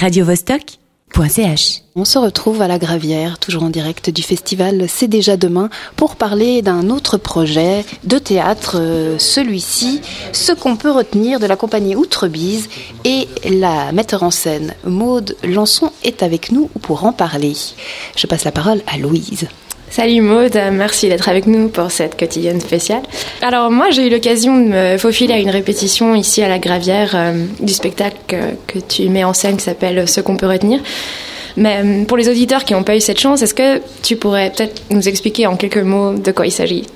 radiovostok.ch. On se retrouve à la Gravière, toujours en direct du festival C'est déjà demain, pour parler d'un autre projet de théâtre, euh, celui-ci, ce qu'on peut retenir de la compagnie Outrebise et la metteur en scène Maude Lançon est avec nous pour en parler. Je passe la parole à Louise. Salut Maud, merci d'être avec nous pour cette quotidienne spéciale. Alors moi j'ai eu l'occasion de me faufiler à une répétition ici à la Gravière euh, du spectacle que, tu mets en scène qui s'appelle Ce qu'on peut retenir. Mais euh, pour les auditeurs qui n'ont pas eu cette chance, est-ce que tu pourrais peut-être nous expliquer en quelques mots de quoi il s'agit?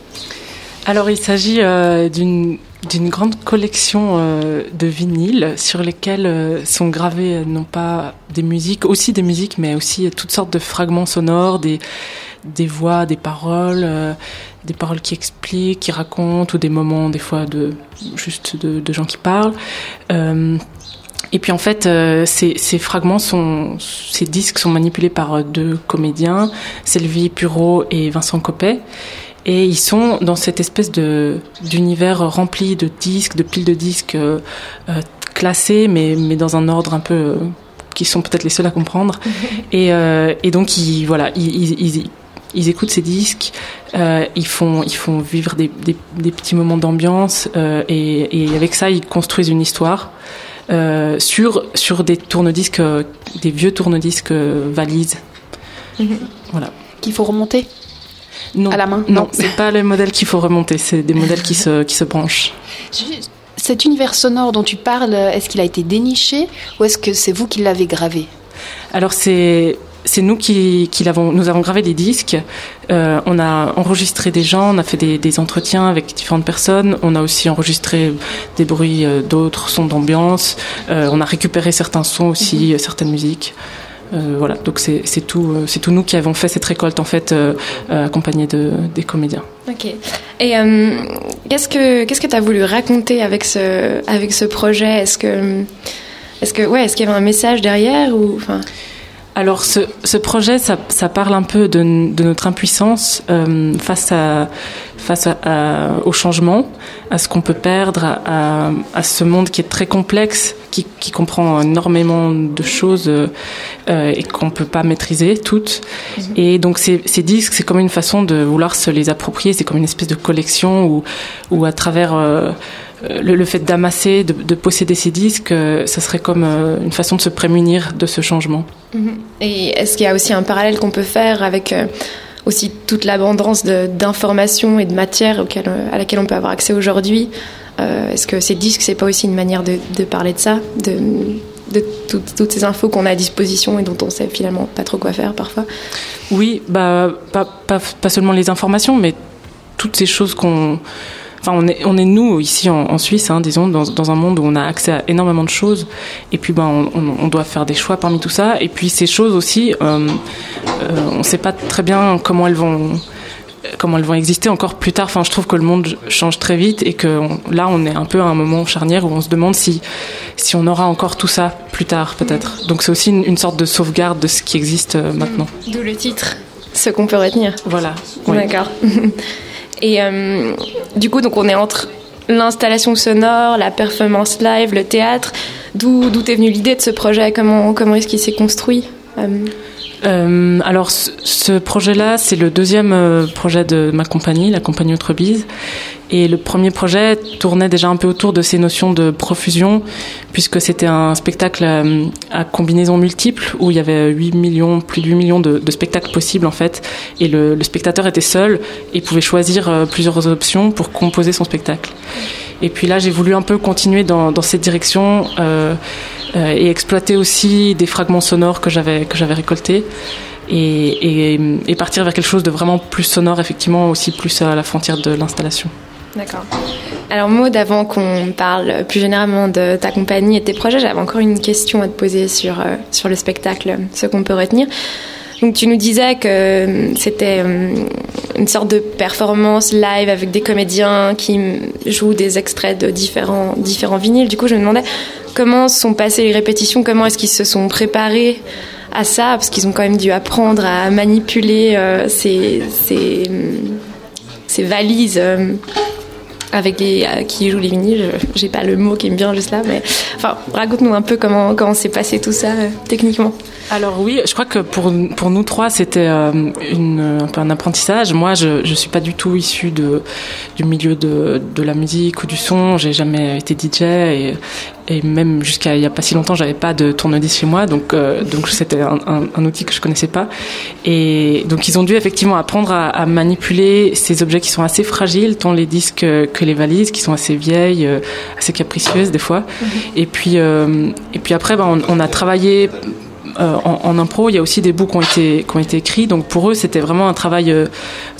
Alors il s'agit euh, d'une d'une grande collection de vinyles sur lesquels sont gravés euh, non pas des musiques, aussi des musiques, mais aussi toutes sortes de fragments sonores, des, des voix, des paroles, des paroles qui expliquent, qui racontent, ou des moments des fois de juste de, de gens qui parlent. et puis en fait, ces, ces, fragments sont, ces disques sont manipulés par deux comédiens, Sylvie Pureau et Vincent Coppet. Et ils sont dans cette espèce de d'univers rempli de disques, de piles de disques euh, euh, classés, mais mais dans un ordre un peu euh, qui sont peut-être les seuls à comprendre. et, euh, et donc ils voilà, ils, ils, ils écoutent ces disques, euh, ils font ils font vivre des, des, des petits moments d'ambiance euh, et, et avec ça ils construisent une histoire. Euh, sur sur des tourne-disques, des vieux tourne-disques valises. Voilà. Qu'il faut remonter non, à la main Non, c'est pas le modèle qu'il faut remonter, c'est des modèles qui se, qui se branchent. Cet univers sonore dont tu parles, est-ce qu'il a été déniché ou est-ce que c'est vous qui l'avez gravé? Alors c'est c'est nous qui, qui l'avons, nous avons gravé des disques. Euh, on a enregistré des gens, on a fait des, des, entretiens avec différentes personnes. On a aussi enregistré des bruits euh, d'autres sons d'ambiance. Euh, on a récupéré certains sons aussi, -hmm. certaines musiques. Voilà, donc c'est tout, euh, c'est tout nous qui avons fait cette récolte en fait, accompagnés de, des comédiens. Ok. Et qu'est-ce que qu'est-ce que tu as voulu raconter avec ce avec ce projet? Est-ce que est-ce que ouais, est-ce qu'il y avait un message derrière ou enfin? Alors ce, ce projet, ça, ça, parle un peu de, de notre impuissance euh, face, à, face à, à, au changement, à ce qu'on peut perdre, à, à, ce monde qui est très complexe, qui, qui comprend énormément de choses euh, et qu'on ne peut pas maîtriser toutes. -hmm. Et donc ces, ces disques, c'est comme une façon de vouloir se les approprier, c'est comme une espèce de collection où, où à travers... Euh, le, le, fait d'amasser, de, de, posséder ces disques, euh, ça serait comme euh, une façon de se prémunir de ce changement. -hmm. Et est-ce qu'il y a aussi un parallèle qu'on peut faire avec euh, aussi toute l'abondance d'informations et de matière auquel, à laquelle on peut avoir accès aujourd'hui? Est-ce que ces disques, c'est pas aussi une manière de, de parler de ça, de, de tout, toutes ces infos qu'on a à disposition et dont on sait finalement pas trop quoi faire parfois? Oui, bah, pas, pas, pas seulement les informations, mais toutes ces choses qu'on enfin on est on est nous ici en, en Suisse hein, disons dans, dans un monde où on a accès à énormément de choses et puis ben on, on doit faire des choix parmi tout ça et puis ces choses aussi euh, euh, on sait pas très bien comment elles vont comment elles vont exister encore plus tard. Enfin, je trouve que le monde change très vite et que on, là, on est un peu à un moment charnière où on se demande si si on aura encore tout ça plus tard, peut-être. Donc, c'est aussi une, une, sorte de sauvegarde de ce qui existe euh, maintenant. D'où le titre, ce qu'on peut retenir. Voilà. Oui. D'accord. Et euh, du coup, donc on est entre l'installation sonore, la performance live, le théâtre. D'où est venue l'idée de ce projet? Comment, comment est-ce qu'il s'est construit? Euh... Euh, alors ce, projet-là, c'est le deuxième euh, projet de ma compagnie, la compagnie Outrebise. Et le premier projet tournait déjà un peu autour de ces notions de profusion, puisque c'était un spectacle à, à, combinaison multiple, où il y avait 8 millions, plus de 8 millions de, spectacles possibles en fait. Et le, spectateur était seul et pouvait choisir euh, plusieurs options pour composer son spectacle. Et puis là, j'ai voulu un peu continuer dans, cette direction. Euh, euh, et exploiter aussi des fragments sonores que j'avais que j'avais récoltés et, partir vers quelque chose de vraiment plus sonore effectivement aussi plus à la frontière de l'installation. D'accord. Alors Maud, avant qu'on parle plus généralement de ta compagnie et de tes projets, j'avais encore une question à te poser sur, euh, sur le spectacle, ce qu'on peut retenir. Donc tu nous disais que c'était une sorte de performance live avec des comédiens qui jouent des extraits de différents, différents vinyles. Du coup, je me demandais comment sont passées les répétitions, comment est-ce qu'ils se sont préparés à ça, parce qu'ils ont quand même dû apprendre à manipuler euh, ces, ces, ces, valises euh, avec les qui jouent les vinyles. J'ai pas le mot qui me vient juste là, mais enfin, raconte-nous un peu comment comment s'est passé tout ça techniquement. Alors oui, je crois que pour, pour nous trois, c'était euh, un peu un apprentissage. Moi, je ne suis pas du tout issue de, du milieu de, de la musique ou du son. J'ai jamais été DJ et même jusqu'à il n'y a pas si longtemps, j'avais pas de tourne-disque chez moi, donc euh, donc c'était un, un, outil que je connaissais pas. Et donc ils ont dû effectivement apprendre à, à, manipuler ces objets qui sont assez fragiles, tant les disques que les valises, qui sont assez vieilles, euh, assez capricieuses des fois. Mm-hmm. Et puis et puis après, ben, on, on a travaillé euh, en, impro, il y a aussi des bouts qui ont été, qui ont été écrits. Donc pour eux, c'était vraiment un travail euh,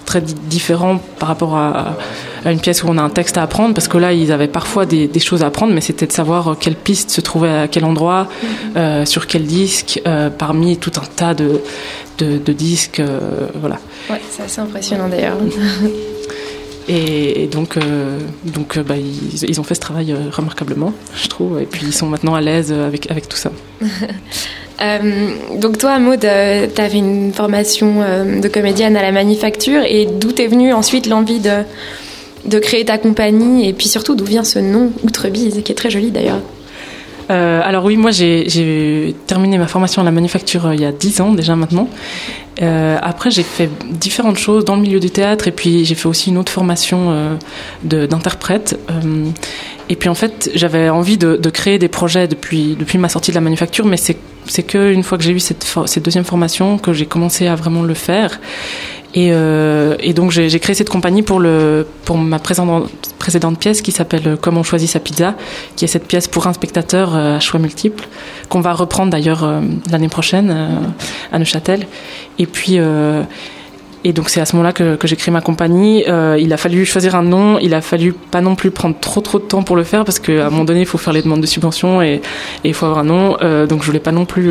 très différent par rapport à, une pièce où on a un texte à apprendre, parce que là, ils avaient parfois des, choses à apprendre, mais c'était de savoir euh, quelle piste se trouvait à quel endroit, mm-hmm. sur quel disque, parmi tout un tas de, de, disques. voilà. Ouais, c'est assez impressionnant d'ailleurs. Et, donc, donc bah, ils, ils, ont fait ce travail remarquablement, je trouve. Et puis ils sont maintenant à l'aise avec, avec tout ça. Euh, donc toi, Maud, euh, tu avais une formation euh, de comédienne à la manufacture et d'où t'es venue ensuite l'envie de, de créer ta compagnie et puis surtout d'où vient ce nom Outrebise qui est très joli d'ailleurs alors oui, moi j'ai terminé ma formation à la manufacture il y a dix ans déjà maintenant. après j'ai fait différentes choses dans le milieu du théâtre et puis j'ai fait aussi une autre formation d'interprète. et puis en fait j'avais envie de, créer des projets depuis, depuis ma sortie de la manufacture, mais c'est c'est que une fois que j'ai eu cette, cette deuxième formation que j'ai commencé à vraiment le faire. Et, euh, et donc j'ai créé cette compagnie pour, le, pour ma précédente, pièce qui s'appelle Comment on choisit sa pizza, qui est cette pièce pour un spectateur euh, à choix multiples, qu'on va reprendre d'ailleurs euh, l'année prochaine à Neuchâtel. Et puis, et donc c'est à ce moment-là que, j'ai créé ma compagnie. Il a fallu choisir un nom. Il a fallu pas non plus prendre trop trop de temps pour le faire parce qu'à un moment donné il faut faire les demandes de subvention et, il faut avoir un nom. Donc je voulais pas non plus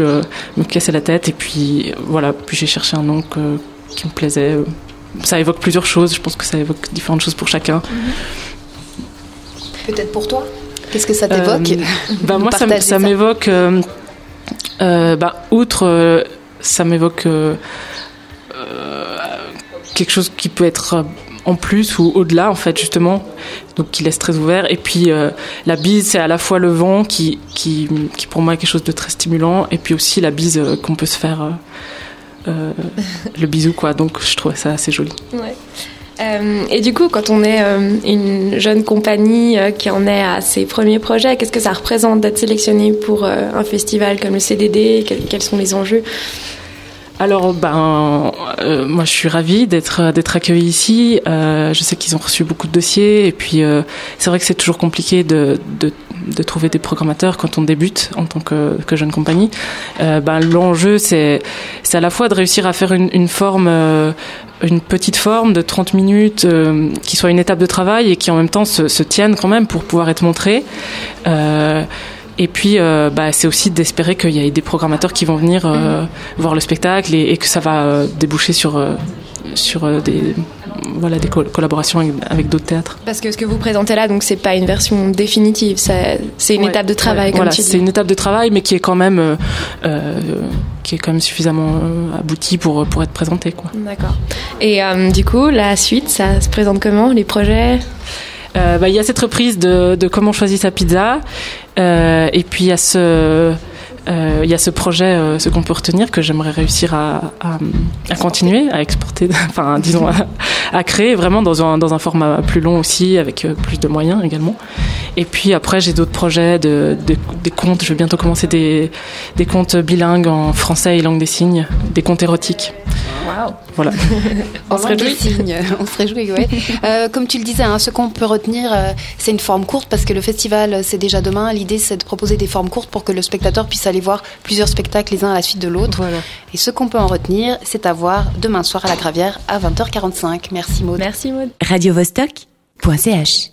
me casser la tête. Et puis voilà. Puis j'ai cherché un nom que, qui me plaisait. Ça évoque plusieurs choses. Je pense que ça évoque différentes choses pour chacun. Mm-hmm. Peut-être pour toi. Qu'est-ce que ça t'évoque euh, bah Moi ça, ça m'évoque. bah outre ça m'évoque quelque chose qui peut être euh, en plus ou au-delà en fait justement donc qui laisse très ouvert et puis euh, la bise c'est à la fois le vent qui, qui, qui pour moi est quelque chose de très stimulant et puis aussi la bise euh, qu'on peut se faire le bisou quoi. Donc je trouve ça assez joli. Ouais. et du coup, quand on est une jeune compagnie qui en est à ses premiers projets, qu'est-ce que ça représente d'être sélectionné pour un festival comme le CDD Quels sont les enjeux? Alors, ben, euh, moi, je suis ravie d'être d'être accueillie ici. Euh, je sais qu'ils ont reçu beaucoup de dossiers, et puis euh, c'est vrai que c'est toujours compliqué de, de, de, trouver des programmateurs quand on débute en tant que, que jeune compagnie. Euh, ben, l'enjeu, c'est c'est à la fois de réussir à faire une, une forme euh, une petite forme de 30 minutes qui soit une étape de travail et qui en même temps se, se tienne quand même pour pouvoir être montrée. Et puis, euh, bah, c'est aussi d'espérer qu'il y ait des programmateurs qui vont venir euh, mhm. voir le spectacle et, et, que ça va euh, déboucher sur, sur des, voilà, des collaborations avec, avec d'autres théâtres. Parce que ce que vous présentez là, donc c'est pas une version définitive, c'est une ouais, étape de travail. Ouais, comme voilà, c'est une étape de travail, mais qui est quand même, qui est quand même suffisamment aboutie pour pour être présentée, quoi. D'accord. Et du coup, la suite, ça se présente comment, les projets? Euh, bah, il y a cette reprise de, de comment choisir sa pizza. Euh, et puis il y a ce euh, y a ce projet, euh, ce qu'on peut retenir, que j'aimerais réussir à, à, à, continuer, à exporter, enfin, disons, à, à, créer vraiment dans un, dans un format plus long aussi, avec euh, plus de moyens également. Et puis après, j'ai d'autres projets, de, de, des contes. Je vais bientôt commencer des, des contes bilingues en français et langue des signes, des contes érotiques. Waouh Voilà. on, se réjouit. on se réjouit, ouais. euh, comme tu le disais, hein, ce qu'on peut retenir, euh, c'est une forme courte parce que le festival, c'est déjà demain. L'idée, c'est de proposer des formes courtes pour que le spectateur puisse aller voir plusieurs spectacles les uns à la suite de l'autre. Voilà. Et ce qu'on peut en retenir, c'est à voir demain soir à la Gravière à 20h45. Merci Maud. Merci Maud. Radio -Vostok .ch